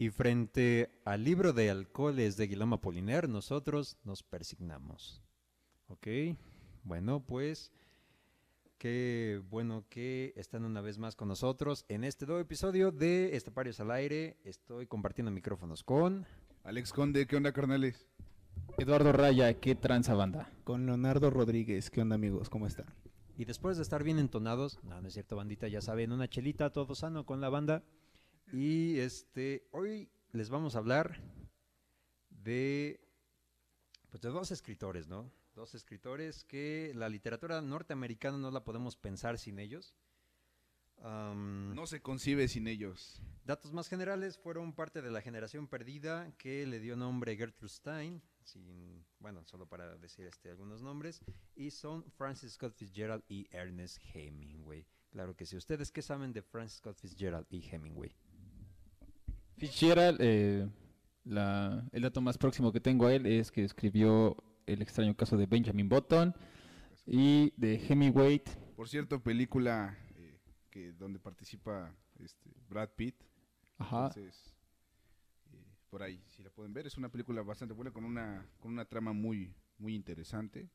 Y frente al libro de alcoholes de Guillermo Apoliner, nosotros nos persignamos. ¿Ok? Bueno, pues qué bueno que están una vez más con nosotros en este nuevo episodio de Estaparios al Aire. Estoy compartiendo micrófonos con... Alex Conde, ¿qué onda, carnales? Eduardo Raya, ¿qué tranza banda? Con Leonardo Rodríguez, ¿qué onda amigos? ¿Cómo están? Y después de estar bien entonados, no, no es cierto, bandita, ya saben, una chelita, todo sano con la banda. Y este, hoy les vamos a hablar de, pues de dos escritores, ¿no? Dos escritores que la literatura norteamericana no la podemos pensar sin ellos. Am, No se concibe sin ellos. Datos más generales fueron parte de la generación perdida que le dio nombre Gertrude Stein, sin, bueno, solo para decir este, algunos nombres, y son Francis Scott Fitzgerald y Ernest Hemingway. Claro que sí. ¿Ustedes qué saben de Francis Scott Fitzgerald y Hemingway? Fitzgerald, eh, la- el dato más próximo que tengo a él es que escribió El extraño caso de Benjamin Button y de Hemingway. Por cierto, película eh, que donde participa este, Brad Pitt. Ajá. Entonces, eh, por ahí, si la pueden ver, es una película bastante buena con una con una trama muy muy interesante.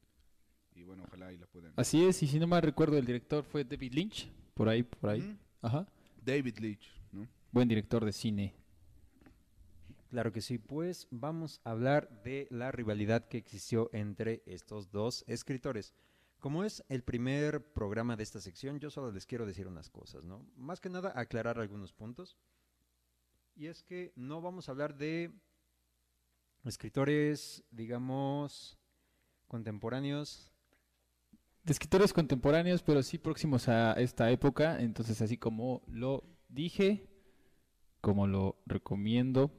Y bueno, ojalá y la puedan. Así es, y si no mal recuerdo, el director fue David Lynch, por ahí, por ahí. Ajá. David Leitch, ¿no? Buen director de cine. Claro que sí, pues vamos a hablar de la rivalidad que existió entre estos dos escritores. Como es el primer programa de esta sección, yo solo les quiero decir unas cosas, ¿no? Más que nada aclarar algunos puntos. Y es que no vamos a hablar de escritores, digamos, contemporáneos. De escritores contemporáneos, pero sí próximos a esta época. Entonces, así como lo dije, como lo recomiendo,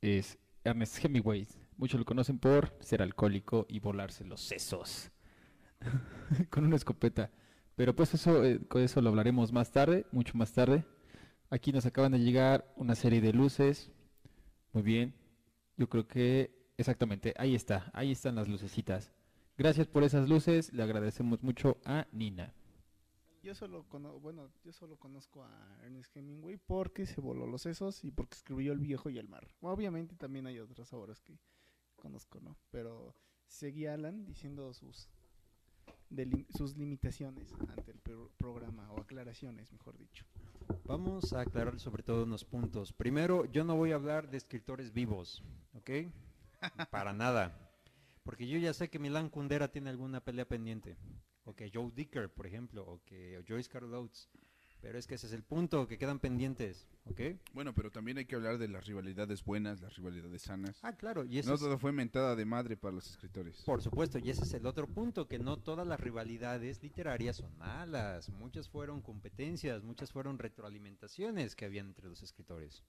es Ernest Hemingway. Muchos lo conocen por ser alcohólico y volarse los sesos con una escopeta. Pero pues eso, eh, con eso lo hablaremos más tarde, mucho más tarde. Aquí nos acaban de llegar una serie de luces. Muy bien. Yo creo que exactamente, ahí está, ahí están las lucecitas. Gracias por esas luces, le agradecemos mucho a Nina. Yo solo cono- bueno, yo solo conozco a Ernest Hemingway porque se voló los sesos y porque escribió El viejo y el mar. Obviamente también hay otras obras que conozco, ¿no? Pero seguí a Alan diciendo sus sus limitaciones ante el pro- programa o aclaraciones, mejor dicho. Vamos a aclarar sobre todo unos puntos. Primero, yo no voy a hablar de escritores vivos, ¿ok? Para nada. Porque yo ya sé que Milan Kundera tiene alguna pelea pendiente. O que Joe Dicker, por ejemplo, o que Joyce Carol Oates. Pero es que ese es el punto, que quedan pendientes, ¿ok? Bueno, pero también hay que hablar de las rivalidades buenas, las rivalidades sanas. Ah, claro, y ese No es, todo fue mentada de madre para los escritores. por supuesto, y ese es el otro punto, que no todas las rivalidades literarias son malas. Muchas fueron competencias, muchas fueron retroalimentaciones que habían entre los escritores.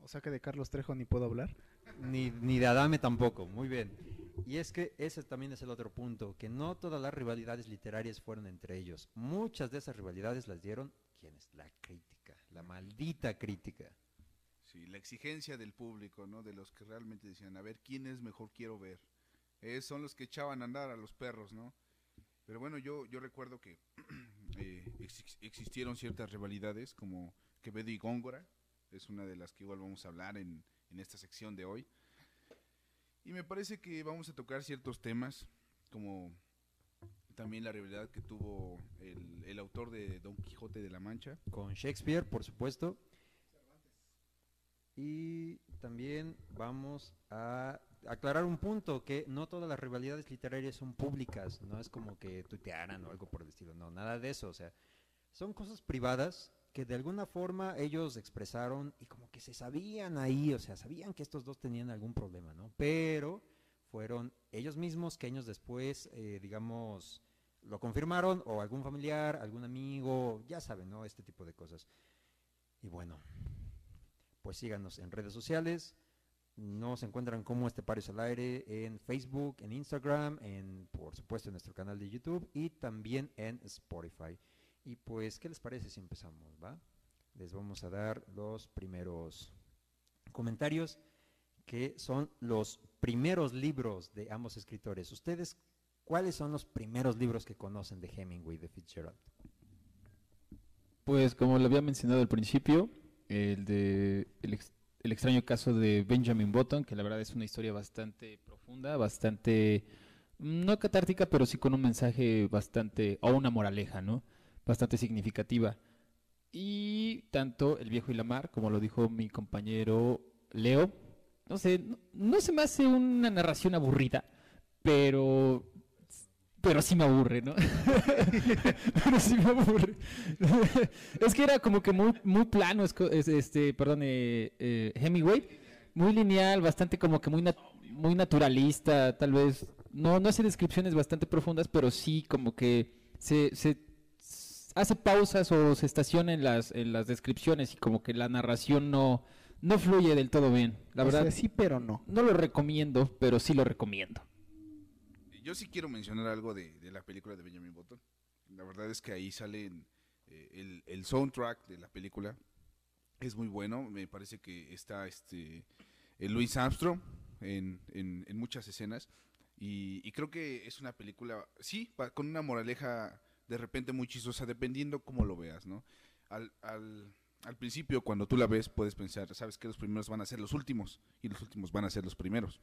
O sea que de Carlos Trejo ni puedo hablar. Ni, ni de Adame tampoco, muy bien. Y es que ese también es el otro punto, que no todas las rivalidades literarias fueron entre ellos. Muchas de esas rivalidades las dieron, ¿quiénes? La crítica, la maldita crítica. Sí, la exigencia del público, ¿no? De los que realmente decían, a ver, ¿quién es mejor quiero ver? Eh, son los que echaban a andar a los perros, ¿no? Pero bueno, yo, yo recuerdo que eh, ex- existieron ciertas rivalidades, como Quevedo y Góngora, es una de las que igual vamos a hablar en, en esta sección de hoy. Y me parece que vamos a tocar ciertos temas, como también la rivalidad que tuvo el, autor de Don Quijote de la Mancha, Con Shakespeare, por supuesto. Y también vamos a aclarar un punto, que no todas las rivalidades literarias son públicas, no es como que tuitearan o algo por el estilo, no, nada de eso, o sea, son cosas privadas que de alguna forma ellos expresaron y como que se sabían ahí, o sea, sabían que estos dos tenían algún problema, ¿no? Pero fueron ellos mismos que años después, eh, digamos, lo confirmaron o algún familiar, algún amigo, ya saben, ¿no? Este tipo de cosas. Y bueno, pues síganos en redes sociales. Nos encuentran como este Parios al Aire en Facebook, en Instagram, en por supuesto en nuestro canal de YouTube y también en Spotify. Y pues, ¿qué les parece si empezamos, va? Les vamos a dar los primeros comentarios que son los primeros libros de ambos escritores. ¿Ustedes cuáles son los primeros libros que conocen de Hemingway, de Fitzgerald? Pues como lo había mencionado al principio, el de el, ex- el extraño caso de Benjamin Button, que la verdad es una historia bastante profunda, bastante no catártica, pero sí con un mensaje bastante o una moraleja, ¿no? Bastante significativa. Y tanto El viejo y la mar, como lo dijo mi compañero Leo, no sé, no, no se me hace una narración aburrida, pero pero sí me aburre, ¿no? pero sí me aburre. es que era como que muy muy plano, es este, perdón, eh, eh, Hemingway, muy lineal, bastante como que muy nat- muy naturalista, tal vez no no hace descripciones bastante profundas, pero sí como que se, se hace pausas o se estaciona en las en las descripciones y como que la narración no no fluye del todo bien. La O verdad sea, sí, pero no. no lo recomiendo, pero sí lo recomiendo. Yo sí quiero mencionar algo de, de la película de Benjamin Button. La verdad es que ahí salen eh, el, el soundtrack de la película. Es muy bueno. Me parece que está este eh, Louis Armstrong en, en- en muchas escenas. Y, y creo que es una película, sí, pa- con una moraleja de repente muy chistosa, dependiendo cómo lo veas, ¿no? Al, al, principio, cuando tú la ves, puedes pensar, sabes que los primeros van a ser los últimos y los últimos van a ser los primeros.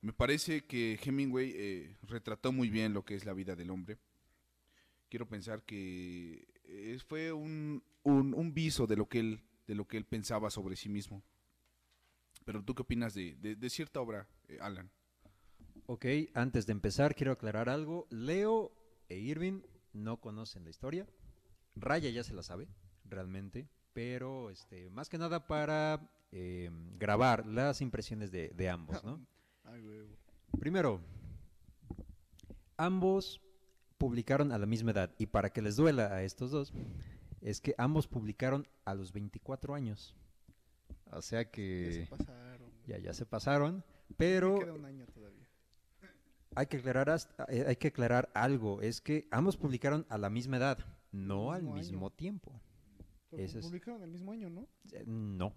Me parece que Hemingway eh, retrató muy bien lo que es la vida del hombre. Quiero pensar que eh, fue un, un, viso de lo, que él, de lo que él pensaba sobre sí mismo. Pero tú qué opinas de, de, de cierta obra, eh, Alan? Ok, antes de empezar quiero aclarar algo. Leo e Irving no conocen la historia. Raya ya se la sabe, realmente. Pero este, más que nada para eh, grabar las impresiones de, de ambos, ¿no? Ay, huevo. Primero, ambos publicaron a la misma edad. Y para que les duela a estos dos, es que ambos publicaron a los 24 años. O sea Ya se que pasaron. ya, ya se pasaron. Me Pero queda un año todavía. Hay que aclarar hasta- eh, hay que aclarar algo, es que ambos publicaron a la misma edad, no al mismo tiempo. Pero Ese es- publicaron el mismo año, ¿no? Eh, No.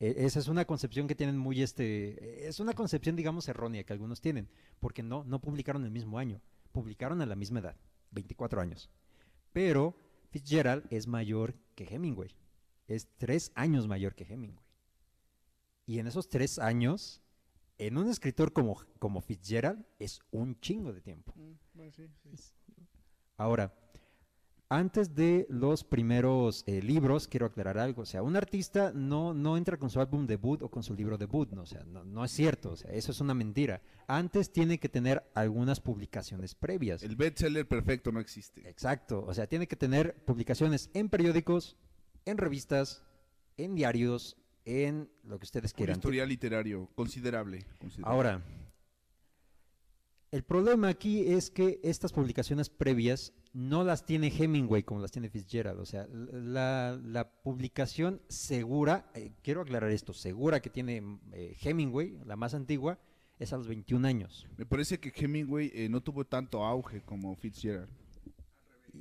E- Esa es una concepción que tienen muy este es una concepción digamos errónea que algunos tienen, porque no no publicaron el mismo año, publicaron a la misma edad, 24 años. Pero Fitzgerald es mayor que Hemingway, es tres años mayor que Hemingway. Y en esos tres años, en un escritor como, como Fitzgerald, es un chingo de tiempo. Mm, bueno, sí, sí. Ahora, antes de los primeros eh, libros, quiero aclarar algo. O sea, un artista no, no entra con su álbum debut o con su libro debut. No, o sea, no, no es cierto. O sea, eso es una mentira. Antes tiene que tener algunas publicaciones previas. El bestseller perfecto no existe. Exacto. O sea, tiene que tener publicaciones en periódicos, en revistas, en diarios, en lo que ustedes Un quieran. historial literario considerable. considerable. Ahora, el problema aquí es que estas publicaciones previas no las tiene Hemingway como las tiene Fitzgerald. O sea, la, la publicación segura, eh, quiero aclarar esto, segura que tiene eh, Hemingway, la más antigua, es a los 21 años. Me parece que Hemingway eh, no tuvo tanto auge como Fitzgerald.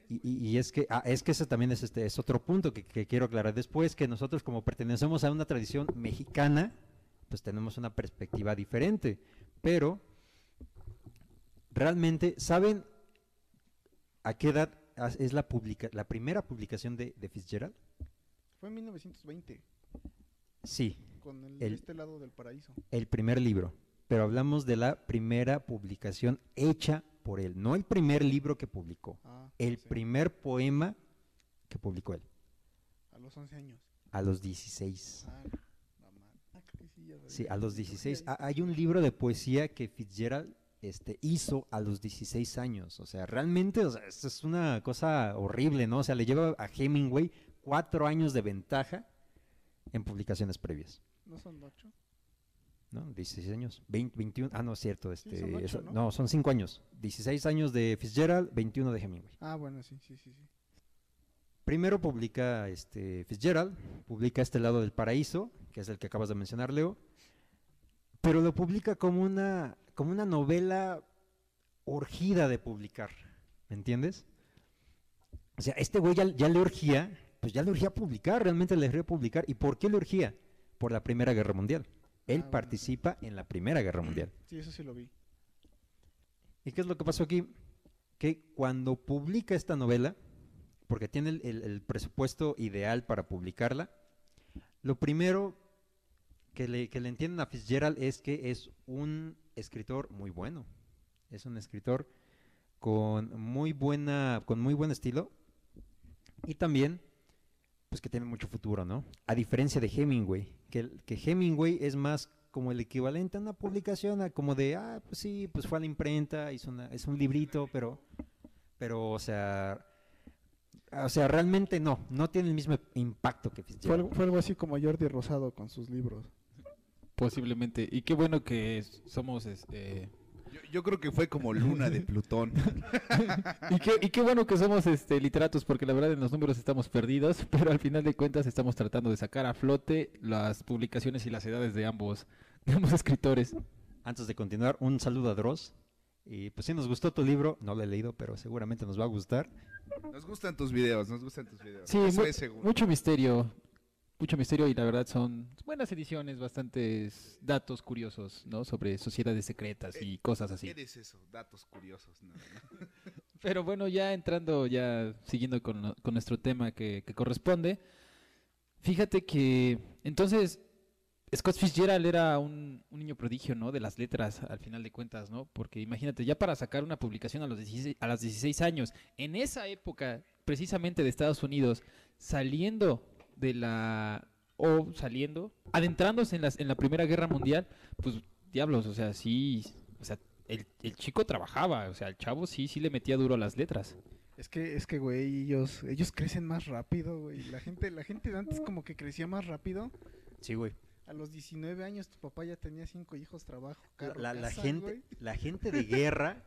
Y, y- es que ah, es que ese también es este es otro punto que, que quiero aclarar después que nosotros como pertenecemos a una tradición mexicana pues tenemos una perspectiva diferente pero realmente saben a qué edad es la publica la primera publicación de, de Fitzgerald Fue en 1920, sí con el, El- este lado del paraíso. el primer libro pero hablamos de la primera publicación hecha por él no el primer libro que publicó Ah, el sí, primer poema que publicó él A los 11 años. a los 16 Ah. Ah, sí, a los Ya 16. sabía. Ah, Hay un libro de poesía que Fitzgerald este, hizo a los 16 años. O sea, realmente, o sea, esto es una cosa horrible, ¿no? O sea, le lleva a Hemingway cuatro años de ventaja en publicaciones previas. ¿No son 8? ¿No? 16 años. 20, 21. Ah, no es cierto. Este, son ocho, eso- ¿no? ¿no? son 5 años. 16 años de Fitzgerald, 21 de Hemingway. Ah, bueno, sí, sí, sí. sí. Primero publica este Fitzgerald, publica Este lado del paraíso, que es el que acabas de mencionar, Leo, pero lo publica como una, como una novela urgida de publicar, ¿me entiendes? O sea, este güey ya, ya le urgía, pues ya le urgía publicar, realmente le urgía publicar. ¿Y por qué le urgía? Por la Primera Guerra Mundial. Él Ah, bueno, participa en la Primera Guerra Mundial. Sí, eso sí lo vi. ¿Y qué es lo que pasó aquí? Que cuando publica esta novela, porque tiene el, el- el presupuesto ideal para publicarla. Lo primero que le, que le entienden a Fitzgerald es que es un escritor muy bueno. Es un escritor con muy buena, con muy buen estilo. Y también, pues que tiene mucho futuro, ¿no? A diferencia de Hemingway, que, que Hemingway es más como el equivalente a una publicación, a como de, ah, pues sí, pues fue a la imprenta, hizo una, es un librito, pero, pero, o sea, o sea, realmente no, no tiene el mismo impacto que Fue Fitzgerald. algo, fue algo así como Jordi Rosado con sus libros. Posiblemente. Y qué bueno que somos... este, Yo, yo creo que fue como Luna de Plutón. y, qué, y qué bueno que somos este, literatos, porque la verdad en los números estamos perdidos, pero al final de cuentas estamos tratando de sacar a flote las publicaciones y las edades de ambos, de ambos escritores. Antes de continuar, un saludo a Dross. Y pues sí nos gustó tu libro, no lo he leído, pero seguramente nos va a gustar. Nos gustan tus videos, nos gustan tus videos. Sí, mu- mucho misterio. Mucho misterio y la verdad son buenas ediciones, bastantes datos curiosos, ¿no? Sobre sociedades secretas y cosas así. Eres eso, datos curiosos. ¿no? Pero bueno, ya entrando, ya siguiendo con, con nuestro tema que, que corresponde, fíjate que entonces Scott Fitzgerald era un, un niño prodigio, ¿no? De las letras, al final de cuentas, ¿no? Porque imagínate, ya para sacar una publicación a los 16, a los 16 años, en esa época, precisamente de Estados Unidos, saliendo de la... o saliendo, adentrándose en, las, en la Primera Guerra Mundial, pues diablos, o sea, sí, o sea, el, el chico trabajaba, o sea, el chavo sí, sí le metía duro a las letras. Es que, es que, güey, ellos, ellos crecen más rápido, güey. La gente, la gente de antes como que crecía más rápido. Sí, güey. A los 19 años tu papá ya tenía cinco hijos, trabajo, carro, La, la casa, gente, güey. la gente de guerra,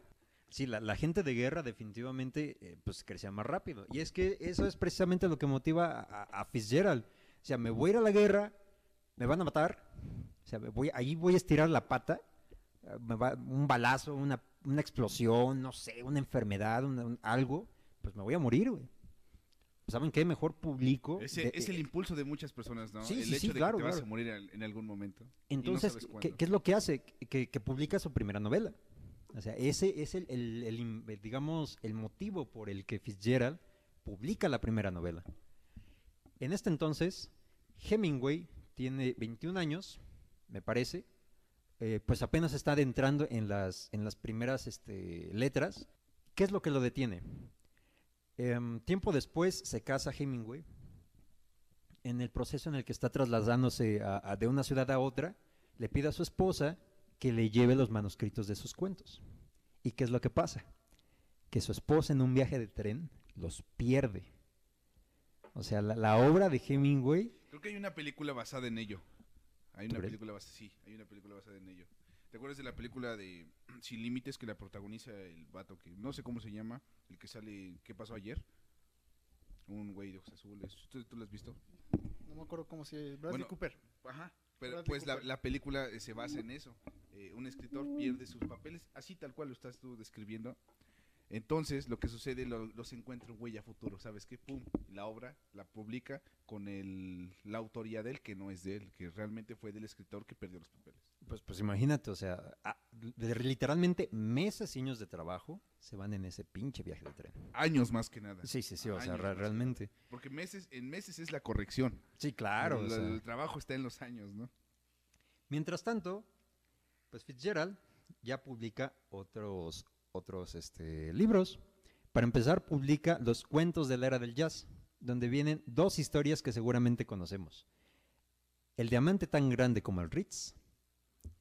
sí, la, la gente de guerra definitivamente eh, pues crecía más rápido. Y es que eso es precisamente lo que motiva a, a Fitzgerald. O sea, me voy a ir a la guerra, me van a matar, o sea, me voy, ahí voy a estirar la pata, eh, me va- un balazo, una, una explosión, no sé, una enfermedad, una- un- algo, pues me voy a morir, güey. ¿Saben qué? Mejor publico. Ese- de- es el eh, impulso de muchas personas, ¿no? Sí, el sí, hecho sí, de claro, que te vas claro. a morir en algún momento. no Entonces, ¿qué, es lo que hace? Que, que publica su primera novela. O sea, ese es el, el- el im- eh, digamos, el motivo por el que Fitzgerald publica la primera novela. En este entonces, Hemingway tiene 21 años, me parece, eh, pues apenas está adentrando en las, en las primeras este, letras. ¿Qué es lo que lo detiene? Em, tiempo después se casa Hemingway. En el proceso en el que está trasladándose de una ciudad a otra, le pide a su esposa que le lleve los manuscritos de sus cuentos. ¿Y qué es lo que pasa? Que su esposa en un viaje de tren los pierde. O sea, la, la obra de Hemingway, Creo que hay una película basada en ello. Hay ¿Tú una película basada, sí, hay una película basada en ello. ¿Te acuerdas de la película de Sin Límites que la protagoniza el vato que no sé cómo se llama, el que sale ¿Qué pasó ayer? Un güey de ojos azules. ¿Tú, tú lo has visto? No me acuerdo cómo se llama. Bradley Bueno, Cooper. Ajá. Pero Bradley pues Cooper. la película eh, se basa en eso. Eh, un escritor pierde sus papeles, así tal cual lo estás tú describiendo. Entonces, lo que sucede, lo- los encuentra un güey a futuro, ¿sabes qué? Pum, la obra la publica con el, la autoría de él, que no es de él, que realmente fue del escritor que perdió los papeles. pues, pues imagínate, o sea, a- de- literalmente meses y años de trabajo se van en ese pinche viaje de tren. Años más que nada. Sí, sí, sí, o sea, Años realmente. Porque meses, en meses es la corrección. Sí, claro. o el, sea. el trabajo está en los años, ¿no? Mientras tanto, pues Fitzgerald ya publica otros, otros este, libros. Para empezar, publica Los cuentos de la era del jazz, donde vienen dos historias que seguramente conocemos. El diamante tan grande como el Ritz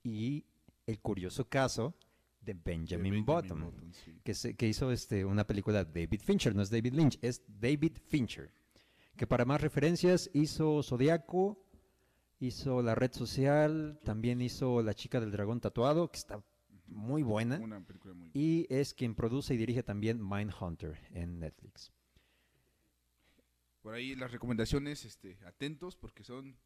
y el curioso caso de Benjamin, De Button, Button, sí. que, se- que hizo este, una película David Fincher, no es David Lynch, es David Fincher, que para más referencias hizo Zodiaco, hizo La Red Social, también hizo La Chica del Dragón Tatuado, que está muy buena, Una película muy y es quien produce y dirige también Mindhunter en Netflix. Por ahí las recomendaciones, este, atentos porque son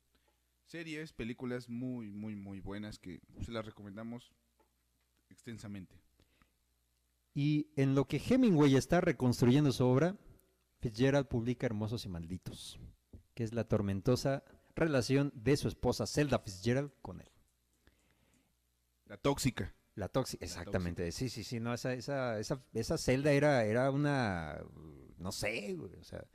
series, películas muy, muy, muy buenas que se las recomendamos extensamente. Y en lo que Hemingway está reconstruyendo su obra, Fitzgerald publica Hermosos y Malditos, que es la tormentosa relación de su esposa Zelda Fitzgerald con él. La tóxica. La tóxica, exactamente. Sí, sí, sí, no, esa, esa, esa, esa celda era, era una, no sé, güey, o sea,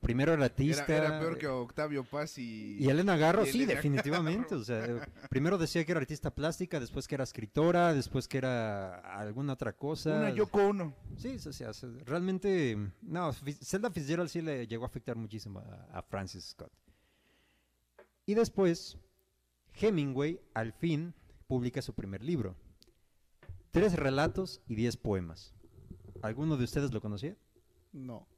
primero era artista. Era, era peor que Octavio Paz y... Y Elena Garro, y sí, Elena definitivamente. Garro. O sea, primero decía que era artista plástica, después que era escritora, después que era alguna otra cosa. Una Yoko Ono. Sí, o sea, se- realmente, no, Zelda Fitzgerald sí le llegó a afectar muchísimo a, a Francis Scott. Y después, Hemingway al fin publica su primer libro. Tres relatos y diez poemas. ¿Alguno de ustedes lo conocía? No,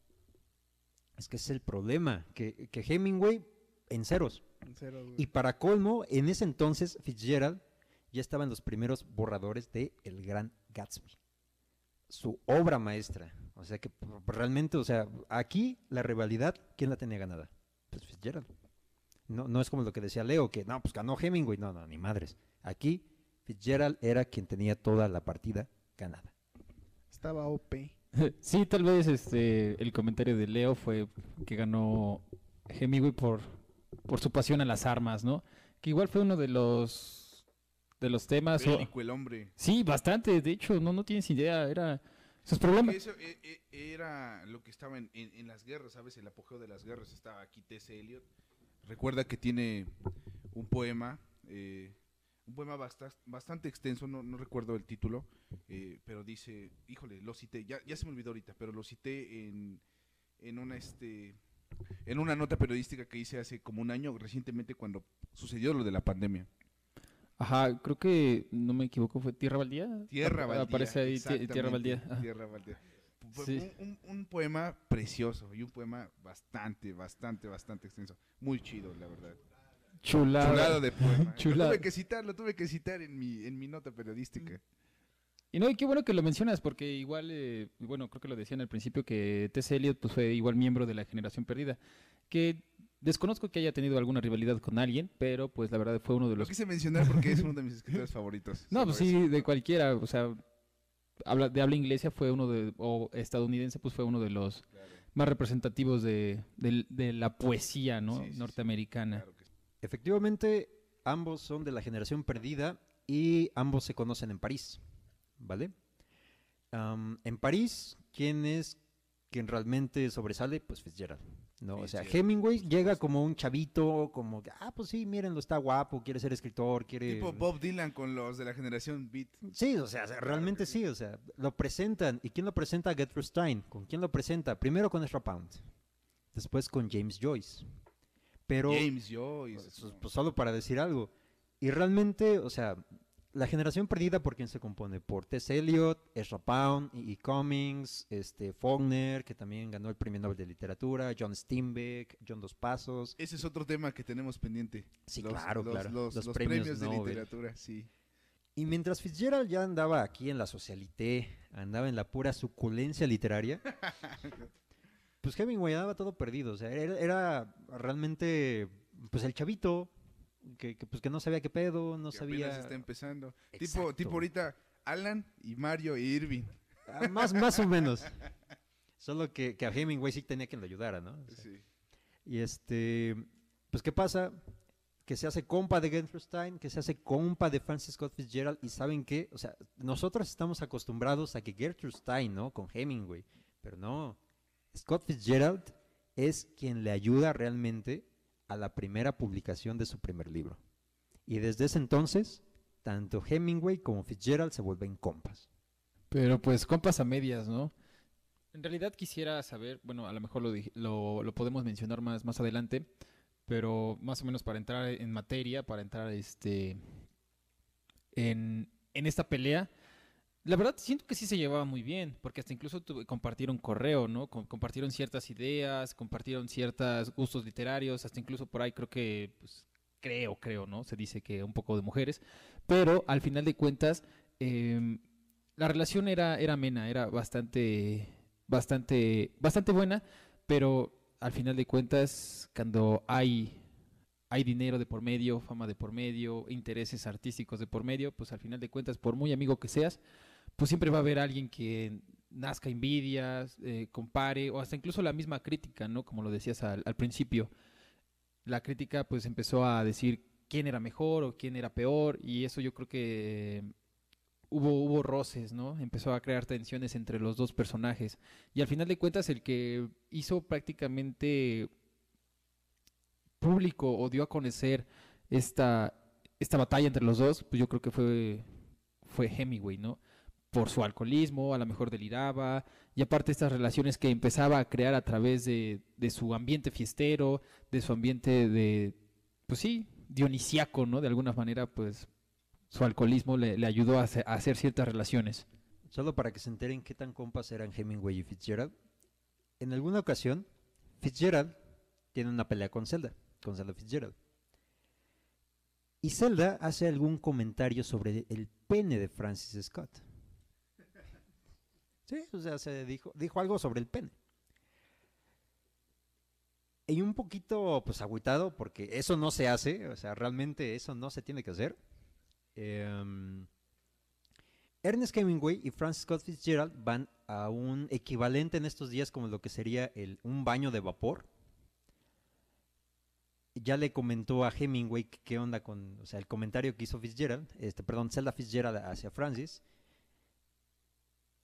Es que ese es el problema, que, que Hemingway en ceros. en güey. Y para colmo, en ese entonces Fitzgerald ya estaba en los primeros borradores de El Gran Gatsby. Su obra maestra. O sea que realmente, o sea, aquí la rivalidad, ¿quién la tenía ganada? Pues Fitzgerald. No, no es como lo que decía Leo, que no, pues ganó Hemingway. No, no, ni madres. Aquí Fitzgerald era quien tenía toda la partida ganada. Estaba OP. Sí, tal vez este el comentario de Leo fue que ganó Hemingway por, por su pasión a las armas, ¿no? Que igual fue uno de los de los temas. o- el hombre. Sí, bastante. De hecho, no, no tienes idea. Era sus problemas. Eso eh, eh, era lo que estaba en, en- en las guerras, ¿sabes? El apogeo de las guerras. Estaba aquí T.S. Eliot. Recuerda que tiene un poema, eh, un poema basta- bastante extenso, no, no recuerdo el título, eh, pero dice, híjole, lo cité, ya, ya se me olvidó ahorita, pero lo cité en, en una este en una nota periodística que hice hace como un año recientemente cuando sucedió lo de la pandemia. Ajá, creo que no me equivoco, fue Tierra Baldía. Tierra Baldía. Aparece ahí Ti- Tierra Baldía. Tierra Baldía. Sí. un, un- un poema precioso y un poema bastante, bastante, bastante extenso. Muy chido, la verdad. Chulada. Chulado de poema. Chulada. Lo tuve que citar, lo tuve que citar en mi, en mi nota periodística. Y no, y qué bueno que lo mencionas, porque igual, eh, bueno, creo que lo decían al principio que T.S. Eliot pues, fue igual miembro de la generación perdida. Que desconozco que haya tenido alguna rivalidad con alguien, pero pues la verdad fue uno de Lo los... quise mencionar porque es uno de mis escritores favoritos. No, pues sí, de cualquiera, o sea, habla, de habla inglesa fue uno de, o estadounidense, pues fue uno de los Claro, más representativos de, de la poesía, ¿no? Sí, sí, sí, Norteamericana. claro que sí. Efectivamente, ambos son de la generación perdida y ambos se conocen en París, ¿vale? En París, ¿quién es quien realmente sobresale? Pues Fitzgerald, ¿no? O sea, Hemingway llega como un chavito, como, que, ah, pues sí, mírenlo, está guapo, quiere ser escritor, quiere... Tipo Bob Dylan con los de la generación Beat. Sí, o sea, realmente sí. o sea, lo presentan. ¿Y quién lo presenta? Gertrude Stein. ¿Con quién lo presenta? Primero con Ezra Pound, después con James Joyce. Pero, James Joyce. pues, pues, solo para decir algo. Y realmente, o sea, la generación perdida, ¿por quién se compone? Por T.S. Eliot, Ezra Pound, E. E. Cummings, este, Faulkner, que también ganó el Premio Nobel de Literatura, John Steinbeck, John Dos Pasos. Ese es otro tema que tenemos pendiente. Sí, Los- claro, los- claro. Los, Los los premios premios, de Nobel. literatura, sí. Y mientras Fitzgerald ya andaba aquí en la socialité, andaba en la pura suculencia literaria, pues Hemingway andaba todo perdido. O sea, era, era realmente pues el chavito que, que, pues, que no sabía qué pedo, no que sabía. está empezando. Tipo, Exacto. tipo ahorita Alan y Mario y Irving. Ah, más, más o menos. Solo que, que a Hemingway sí tenía quien lo ayudara, ¿no? O sea, Sí. Y este, pues ¿qué pasa? Que se hace compa de Gertrude Stein, que se hace compa de Francis Scott Fitzgerald, y ¿saben qué? O sea, nosotros estamos acostumbrados a que Gertrude Stein, ¿no? Con Hemingway, pero no. Scott Fitzgerald es quien le ayuda realmente a la primera publicación de su primer libro. Y desde ese entonces, tanto Hemingway como Fitzgerald se vuelven compas. Pero pues compas a medias, ¿no? En realidad quisiera saber, bueno, a lo mejor lo, lo podemos mencionar más, más adelante, pero más o menos para entrar en materia, para entrar este en, en esta pelea, la verdad siento que sí se llevaba muy bien, porque hasta incluso compartieron correo, ¿no? Com- compartieron ciertas ideas, compartieron ciertos gustos literarios, hasta incluso por ahí creo que, pues, creo, creo, ¿no? Se dice que un poco de mujeres, pero al final de cuentas, em, la relación era, era amena, era bastante, bastante, bastante buena, pero al final de cuentas, cuando hay, hay dinero de por medio, fama de por medio, intereses artísticos de por medio, pues al final de cuentas, por muy amigo que seas, pues siempre va a haber alguien que nazca envidias, eh, compare, o hasta incluso la misma crítica, ¿no? Como lo decías al, al principio. La crítica pues empezó a decir quién era mejor o quién era peor, y eso yo creo que hubo, hubo roces, ¿no? Empezó a crear tensiones entre los dos personajes. Y al final de cuentas, el que hizo prácticamente público o dio a conocer esta, esta batalla entre los dos, pues yo creo que fue, fue Hemingway, ¿no? Por su alcoholismo, a lo mejor deliraba, y aparte estas relaciones que empezaba a crear a través de, de su ambiente fiestero, de su ambiente de, pues sí, dionisiaco, ¿no? De alguna manera, pues su alcoholismo le, ayudó a a hacer ciertas relaciones. Solo para que se enteren qué tan compas eran Hemingway y Fitzgerald. En alguna ocasión, Fitzgerald tiene una pelea con Zelda, con Zelda Fitzgerald. Y Zelda hace algún comentario sobre el pene de Francis Scott. Sí, o sea, se dijo, algo sobre el pene. Y un poquito, pues, agüitado, porque eso no se hace, o sea, realmente eso no se tiene que hacer. Em, Ernest Hemingway y Francis Scott Fitzgerald van a un equivalente en estos días como lo que sería un baño de vapor. Ya le comentó a Hemingway qué onda con, o sea, el comentario que hizo Fitzgerald, este, perdón, Zelda Fitzgerald hacia Francis.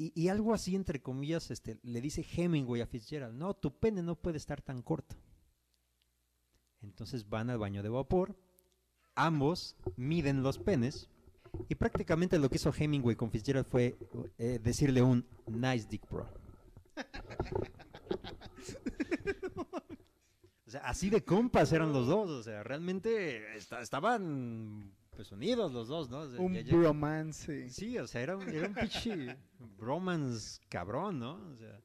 Y, algo así, entre comillas, este, le dice Hemingway a Fitzgerald, no, tu pene no puede estar tan corto. Entonces van al baño de vapor, ambos miden los penes y prácticamente lo que hizo Hemingway con Fitzgerald fue eh, decirle un nice dick bro. o sea, así de compas eran los dos, o sea, realmente esta- estaban pues unidos los dos, ¿no? O sea, Un ya- ya- bromance. Sí, o sea, era un, era un pinche bromance cabrón, ¿no? O sea,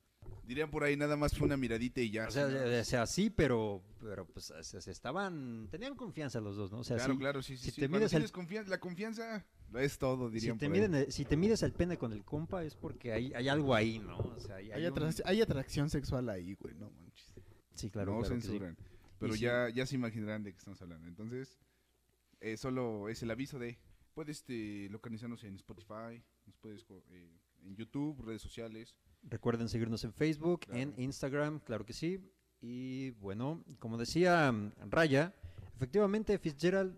Dirían por ahí, nada más fue una miradita y ya. o sea, ¿no? o sea, sí, pero, pero pues o sea, se estaban, tenían confianza los dos, ¿no? O sea, claro, sí, claro, sí, sí. si sí. te mides el- confianza, la confianza lo es todo, si dirían te, por ahí. miden si te mides el pene con el compa es porque hay, hay algo ahí, ¿no? O sea, hay, Hay, hay un- atrac- hay atracción sexual ahí, güey, no manches. Sí, claro, no claro que sí. censuran. Pero sí. ya, ya se imaginarán de qué estamos hablando. Entonces, eh, solo es el aviso de, puedes este, localizarnos en Spotify, nos puedes co- eh, en YouTube, redes sociales. Recuerden seguirnos en Facebook, Claro. en Instagram, claro que sí. Y bueno, como decía mm, Raya, efectivamente Fitzgerald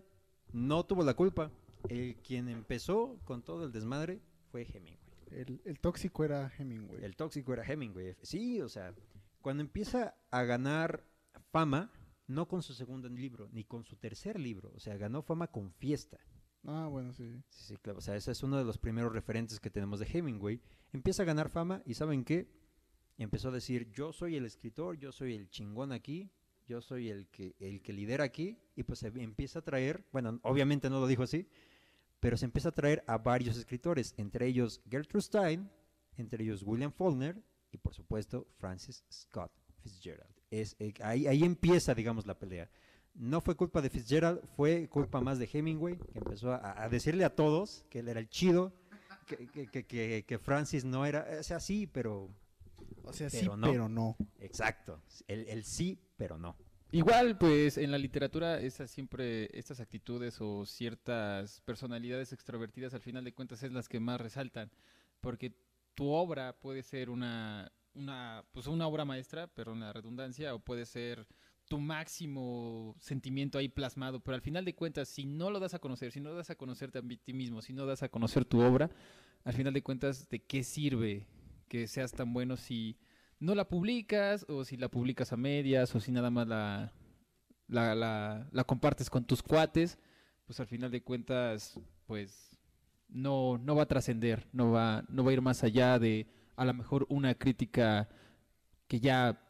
no tuvo la culpa. El quien empezó con todo el desmadre fue Hemingway. El, el tóxico era Hemingway. El tóxico era Hemingway. Sí, o sea, cuando empieza a ganar fama, no con su segundo libro, ni con su tercer libro, o sea, ganó fama con fiesta. Ah, bueno, sí. Sí, sí, claro. O sea, ese es uno de los primeros referentes que tenemos de Hemingway. Empieza a ganar fama y ¿saben qué? Empezó a decir, yo soy el escritor, yo soy el chingón aquí, yo soy el que, el que lidera aquí. Y pues se empieza a traer, bueno, obviamente no lo dijo así, pero se empieza a traer a varios escritores, entre ellos Gertrude Stein, entre ellos William Faulkner y por supuesto Francis Scott Fitzgerald. Es, eh, ahí, ahí empieza, digamos, la pelea. No fue culpa de Fitzgerald, fue culpa más de Hemingway, que empezó a, a decirle a todos que él era el chido, que, que- que- Francis no era, o sea, sí, pero O sea, sí, Pero no. pero no. exacto, el, el sí, pero no. Igual, pues en la literatura esas siempre estas actitudes o ciertas personalidades extrovertidas al final de cuentas es las que más resaltan, porque tu obra puede ser una una pues una obra maestra, pero en la redundancia o puede ser tu máximo sentimiento ahí plasmado, pero al final de cuentas si no lo das a conocer, si no das a conocerte a ti mismo, si no das a conocer tu obra, al final de cuentas de qué sirve que seas tan bueno si no la publicas o si la publicas a medias o si nada más la, la, la, la compartes con tus cuates, pues al final de cuentas, pues no, no va a trascender, no va, no va a ir más allá de a lo mejor una crítica que ya,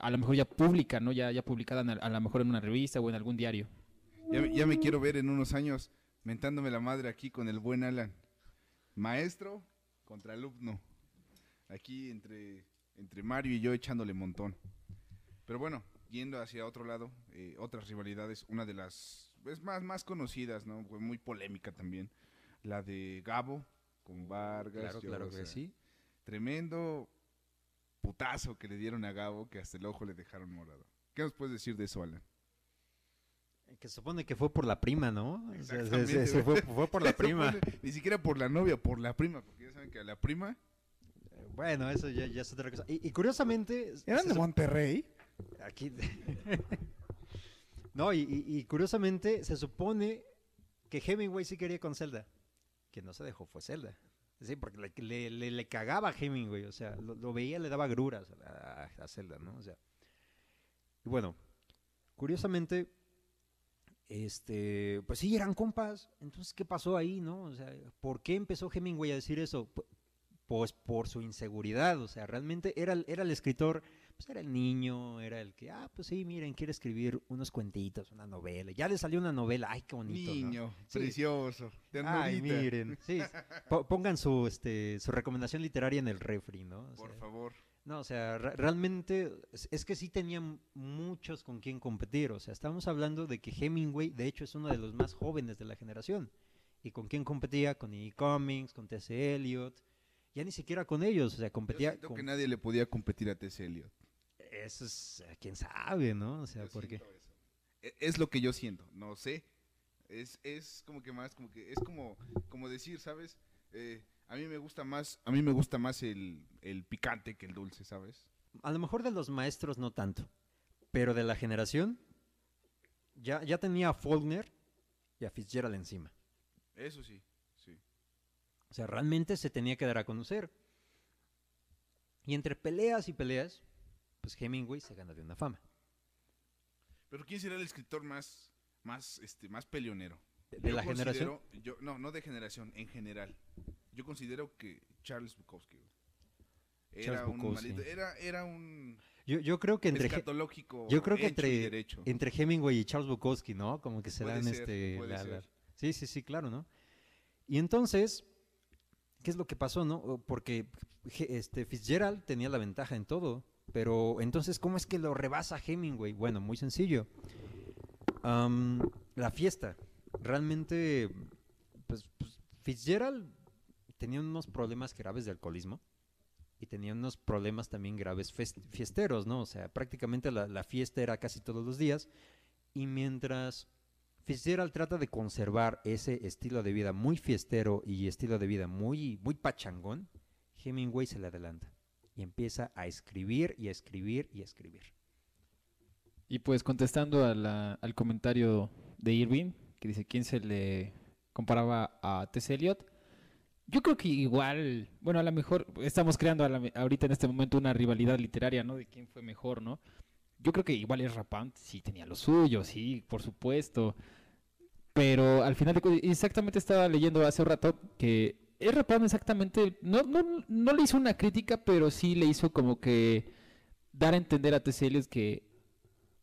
a lo mejor ya pública, ¿no? Ya, ya publicada en a, lo mejor en una revista o en algún diario. Ya, me- ya me quiero ver en unos años mentándome la madre aquí con el buen Alan. Maestro contra alumno. Aquí entre, entre Mario y yo echándole montón. Pero bueno, yendo hacia otro lado, eh, otras rivalidades, una de las es más, más conocidas, ¿no? Fue muy polémica también. La de Gabo con Vargas. Claro, claro que sí. Tremendo putazo que le dieron a Gabo que hasta el ojo le dejaron morado. ¿Qué nos puedes decir de eso, Alan? Que se supone que fue por la prima, ¿no? O sea, se- Exactamente, se- se güey. fue, fue por la prima. Ni siquiera por la novia, por la prima, porque ya saben que a la prima Bueno, eso ya, ya es otra cosa. Y, y curiosamente... ¿Eran de Monterrey? Aquí. no, y, y- y curiosamente se supone que Hemingway sí quería con Zelda. Que no se dejó fue Zelda. Sí, porque le, le- le- cagaba a Hemingway, o sea, lo, veía, le daba gruras a, a, a Zelda, ¿no? O sea, y bueno, curiosamente, este, pues sí, eran compas, entonces, ¿qué pasó ahí, no? O sea, ¿por qué empezó Hemingway a decir eso? Pu- Pues por su inseguridad, o sea, realmente era, era el escritor, pues era el niño, era el que, ah, pues sí, miren, quiere escribir unos cuentitos, una novela, ya le salió una novela, ay, qué bonito, ¿no? Niño, Sí. precioso, Ay, miren, sí, po- pongan su, este, su recomendación literaria en el refri, ¿no? O Por sea, favor. no, o sea, re- realmente es, que sí tenían muchos con quien competir. O sea, estamos hablando de que Hemingway, de hecho, es uno de los más jóvenes de la generación. ¿Y con quién competía? Con E. Cummings, con T.S. Eliot. Ya ni siquiera con ellos, o sea, Yo competía siento con... que nadie le podía competir a T.S. Eliot. Eso es, eh, quién sabe, ¿no? O sea, Yo porque... eso. Es lo que yo siento, no sé. Es, es como que más, como que es como, como decir, ¿sabes? Eh, a mí me gusta más, a mí me gusta más el, el picante que el dulce, ¿sabes? A lo mejor de los maestros no tanto, pero de la generación ya, ya tenía a Faulkner y a Fitzgerald encima. Eso sí, sí. O sea, realmente se tenía que dar a conocer. Y entre peleas y peleas, pues Hemingway se gana de una fama. Pero ¿quién será el escritor más, más, este, más peleonero? De Yo la generación. Yo, no, no de generación, en general. Yo considero que Charles Bukowski era Charles un maldito, era, era un Yo, yo creo que entre, yo creo que entre- derecho. entre Hemingway y Charles Bukowski, ¿no? Como que se Puede dan ser, este... la- la-. Sí, sí, sí, claro, ¿no? Y entonces, ¿qué es lo que pasó, no? Porque este, Fitzgerald tenía la ventaja en todo, pero entonces, ¿cómo es que lo rebasa Hemingway? Bueno, muy sencillo. Am, la fiesta. Realmente, pues, pues, Fitzgerald tenía unos problemas graves de alcoholismo y tenía unos problemas también graves fiesteros, ¿no? O sea, prácticamente la, la fiesta era casi todos los días y mientras Fitzgerald trata de conservar ese estilo de vida muy fiestero y estilo de vida muy, muy pachangón, Hemingway se le adelanta y empieza a escribir y a escribir y a escribir. Y pues contestando a la- al comentario de Irving, que dice quién se le comparaba a T.S. Eliot, yo creo que igual, bueno, a lo mejor estamos creando la ahorita en este momento una rivalidad literaria, ¿no? De quién fue mejor, ¿no? Yo creo que igual es Rapant, sí tenía lo suyo, sí, por supuesto. Pero al final de exactamente estaba leyendo hace un rato que es Rapant exactamente, no, no, no le hizo una crítica, pero sí le hizo como que dar a entender a T.S. Eliot que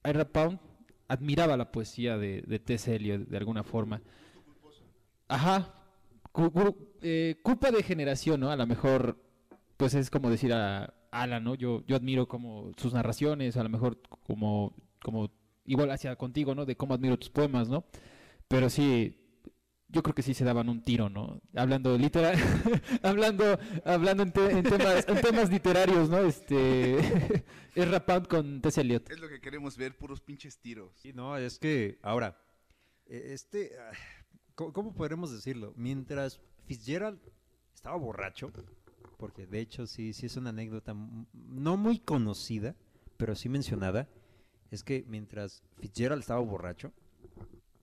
Ira Pound admiraba la poesía de, de. Eliot de alguna forma. Ajá. Eh, culpa de generación, ¿no? A lo mejor, pues es como decir a Alan, ¿no? Yo, yo admiro como sus narraciones, a lo mejor como, como igual hacia contigo, ¿no? De cómo admiro tus poemas, ¿no? Pero sí, yo creo que sí se daban un tiro, ¿no? Hablando literal, hablando, hablando en, te- en temas, en temas literarios, ¿no? Este, es Rapound con T.S. Eliot. Es lo que queremos ver, puros pinches tiros. Sí, no, es que ahora, e- este, ah, ¿cómo, cómo podremos decirlo? Mientras Fitzgerald estaba borracho, porque de hecho sí, sí es una anécdota no muy conocida, pero sí mencionada, es que mientras Fitzgerald estaba borracho,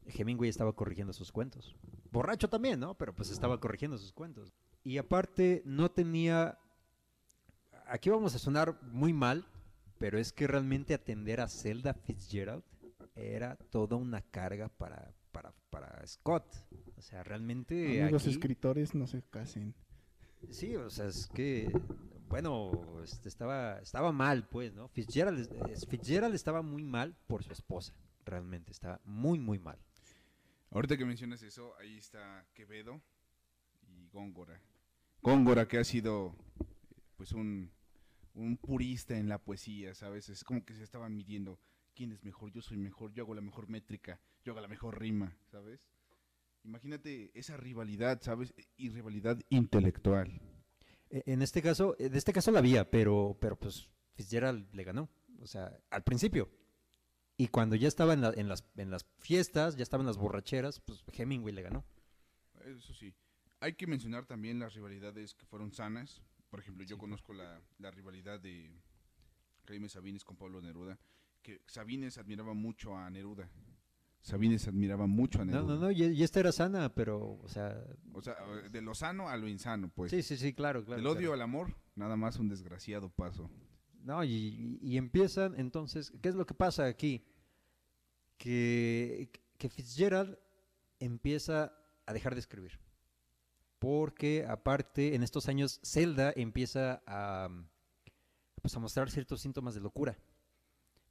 Hemingway estaba corrigiendo sus cuentos. Borracho también, ¿no? Pero pues estaba corrigiendo sus cuentos. Y aparte no tenía... Aquí vamos a sonar muy mal, pero es que realmente atender a Zelda Fitzgerald era toda una carga para, para, para Scott. O sea, realmente aquí- escritores, no se casen. Sí, o sea, es que, bueno, este, estaba, estaba mal, pues, ¿no? Fitzgerald, Fitzgerald estaba muy mal por su esposa, realmente, estaba muy, muy mal. Ahorita que mencionas eso, ahí está Quevedo y Góngora. Góngora que ha sido pues un, purista en la poesía, ¿sabes? Es como que se estaban midiendo quién es mejor, yo soy mejor, yo hago la mejor métrica, yo hago la mejor rima, ¿sabes? Imagínate esa rivalidad, ¿sabes? Y rivalidad intelectual. E- En este caso, en este caso la había, pero, pero pues Fitzgerald le ganó, o sea, al principio. Y cuando ya estaba en, la- en las, en las fiestas, ya estaba en las borracheras, pues Hemingway le ganó. Eso sí. Hay que mencionar también las rivalidades que fueron sanas. Por ejemplo, yo Sí, conozco la, la rivalidad de Jaime Sabines con Pablo Neruda, que Sabines admiraba mucho a Neruda. Sabines admiraba mucho a No, Neruda. no, no, y, y esta era sana, pero, o sea... O sea, de lo sano a lo insano, pues. sí, sí, sí, claro, claro. Del odio claro. al amor, nada más un desgraciado paso. No, y, empiezan, entonces, ¿qué es lo que pasa aquí? Que, que Fitzgerald empieza a dejar de escribir. Porque aparte, en estos años, Zelda empieza a, pues, a mostrar ciertos síntomas de locura.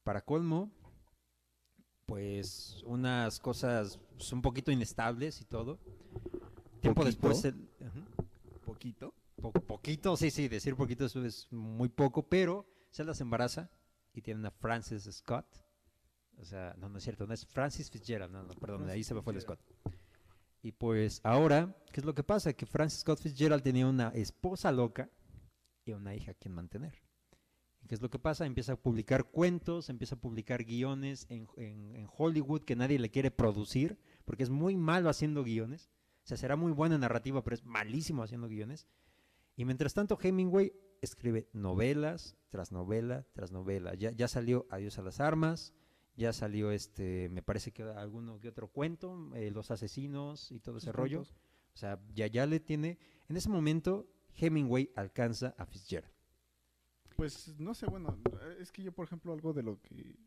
Para colmo, pues unas cosas pues, un poquito inestables y todo. Tiempo ¿Poquito? después... el-. ¿Poquito? Po- poquito, sí, sí, decir poquito es muy poco, pero Zelda se embaraza y tiene una Frances Scott. O sea, no, no es cierto, no es Francis Fitzgerald, no, no, perdón, de ahí Francis se me fue el. Scott. Y pues ahora, ¿qué es lo que pasa? Que Francis Scott Fitzgerald tenía una esposa loca y una hija a quien mantener. ¿Y ¿Qué es lo que pasa? Empieza a publicar cuentos, empieza a publicar guiones en, en- en Hollywood que nadie le quiere producir, porque es muy malo haciendo guiones. O sea, será muy buena en narrativa, pero es malísimo haciendo guiones. Y mientras tanto, Hemingway escribe novelas tras novela tras novela. Ya, ya salió Adiós a las armas, ya salió este, me parece que alguno que otro cuento, eh, Los asesinos y todo ese rollo. O sea, ya, ya le tiene. En ese momento, Hemingway alcanza a Fitzgerald. Pues no sé, bueno, es que yo, por ejemplo, algo de lo que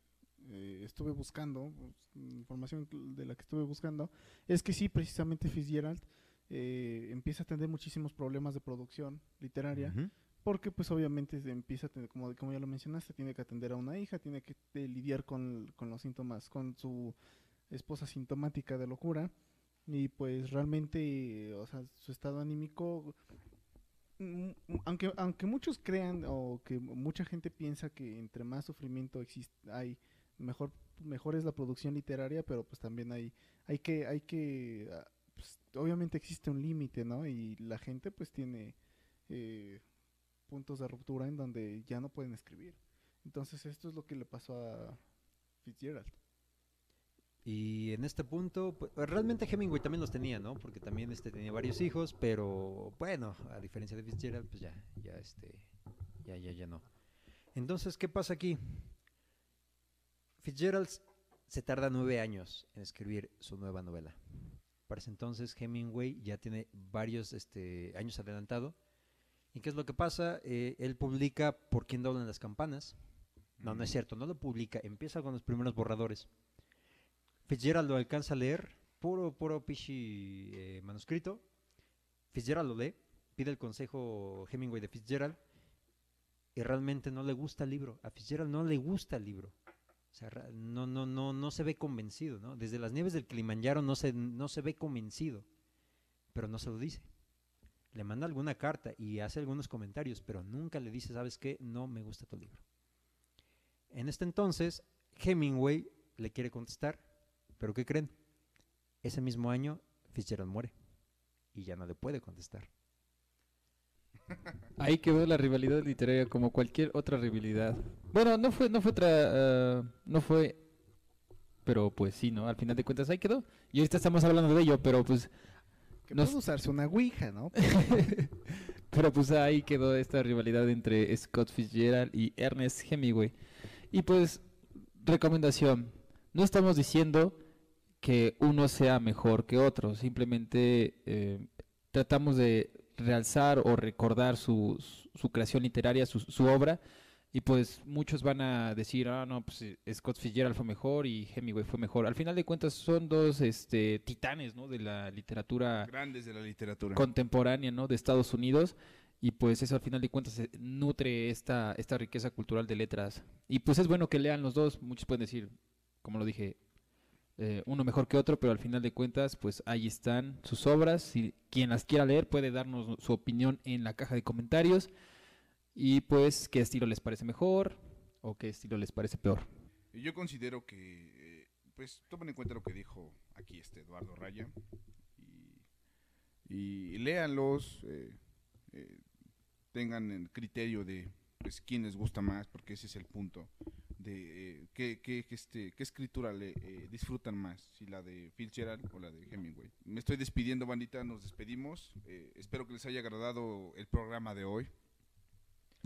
eh, estuve buscando, pues, información de la que estuve buscando, es que sí, precisamente Fitzgerald eh, empieza a tener muchísimos problemas de producción literaria. Porque pues obviamente se empieza a tener, como, ya lo mencionaste, tiene que atender a una hija, tiene que eh, lidiar con, con los síntomas, con su esposa sintomática de locura, y pues realmente, o sea, su estado anímico mm, mm, aunque aunque muchos crean o que mucha gente piensa que entre más sufrimiento existe hay mejor mejor es la producción literaria pero pues también hay hay que hay que ah, pues, obviamente existe un límite no y la gente pues tiene eh, puntos de ruptura en donde ya no pueden escribir entonces esto es lo que le pasó a Fitzgerald Y en este punto, pues, realmente Hemingway también los tenía, ¿no? Porque también este tenía varios hijos, pero bueno, a diferencia de Fitzgerald, pues ya, ya este, ya, ya, ya no. Entonces, ¿qué pasa aquí? Fitzgerald se tarda nueve años en escribir su nueva novela. Para ese entonces, Hemingway ya tiene varios este, años adelantado. ¿Y qué es lo que pasa? Eh, él publica Por quién doblan las campanas. No, no es cierto, no lo publica, empieza con los primeros borradores. Fitzgerald lo alcanza a leer, puro, puro pichi eh, manuscrito. Fitzgerald lo lee, pide el consejo Hemingway de Fitzgerald y realmente no le gusta el libro. A Fitzgerald no le gusta el libro. O sea, no, no, no, no se ve convencido, ¿no? Desde las nieves del Kilimanjaro no se, no se ve convencido, pero no se lo dice. Le manda alguna carta y hace algunos comentarios, pero nunca le dice, ¿sabes qué? No me gusta tu libro. En este entonces, Hemingway le quiere contestar, pero ¿qué creen? Ese mismo año, Fitzgerald muere y ya no le puede contestar. Ahí quedó la rivalidad literaria como cualquier otra rivalidad. Bueno, no fue, no fue otra, ah, no fue, pero pues sí, ¿no? Al final de cuentas ahí quedó. Y ahorita estamos hablando de ello, pero pues, que Nos- puede usarse una ouija no pero pues ahí quedó esta rivalidad entre Scott Fitzgerald y Ernest Hemingway. Y pues, recomendación, no estamos diciendo que uno sea mejor que otro, simplemente eh, tratamos de realzar o recordar su, su- creación literaria, su, su obra, y pues muchos van a decir, ah, no, pues eh, Scott Fitzgerald fue mejor y Hemingway fue mejor. Al final de cuentas son dos este, titanes, ¿no? De la literatura Grandes de la literatura. contemporánea, ¿no? De Estados Unidos. Y pues eso al final de cuentas eh, nutre esta, esta riqueza cultural de letras. Y pues es bueno que lean los dos. Muchos pueden decir, como lo dije, eh, uno mejor que otro, pero al final de cuentas, pues ahí están sus obras. Si quien las quiera leer puede darnos su opinión en la caja de comentarios. Y pues qué estilo les parece mejor o qué estilo les parece peor. Yo considero que, eh, pues, tomen en cuenta lo que dijo aquí este Eduardo Raya y, y léanlos, eh, eh, tengan el criterio de, pues, quién les gusta más, porque ese es el punto de eh, qué, qué- qué este, qué escritura le eh, disfrutan más, si la de Fitzgerald o la de Hemingway. Me estoy despidiendo, bandita, nos despedimos. eh, espero que les haya agradado el programa de hoy.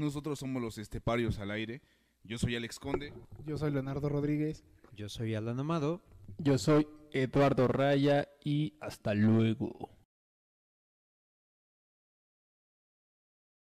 Nosotros somos los esteparios al aire. Yo soy Alex Conde. yo soy Leonardo Rodríguez Yo soy Alan Amado. Yo soy Eduardo Raya y hasta luego.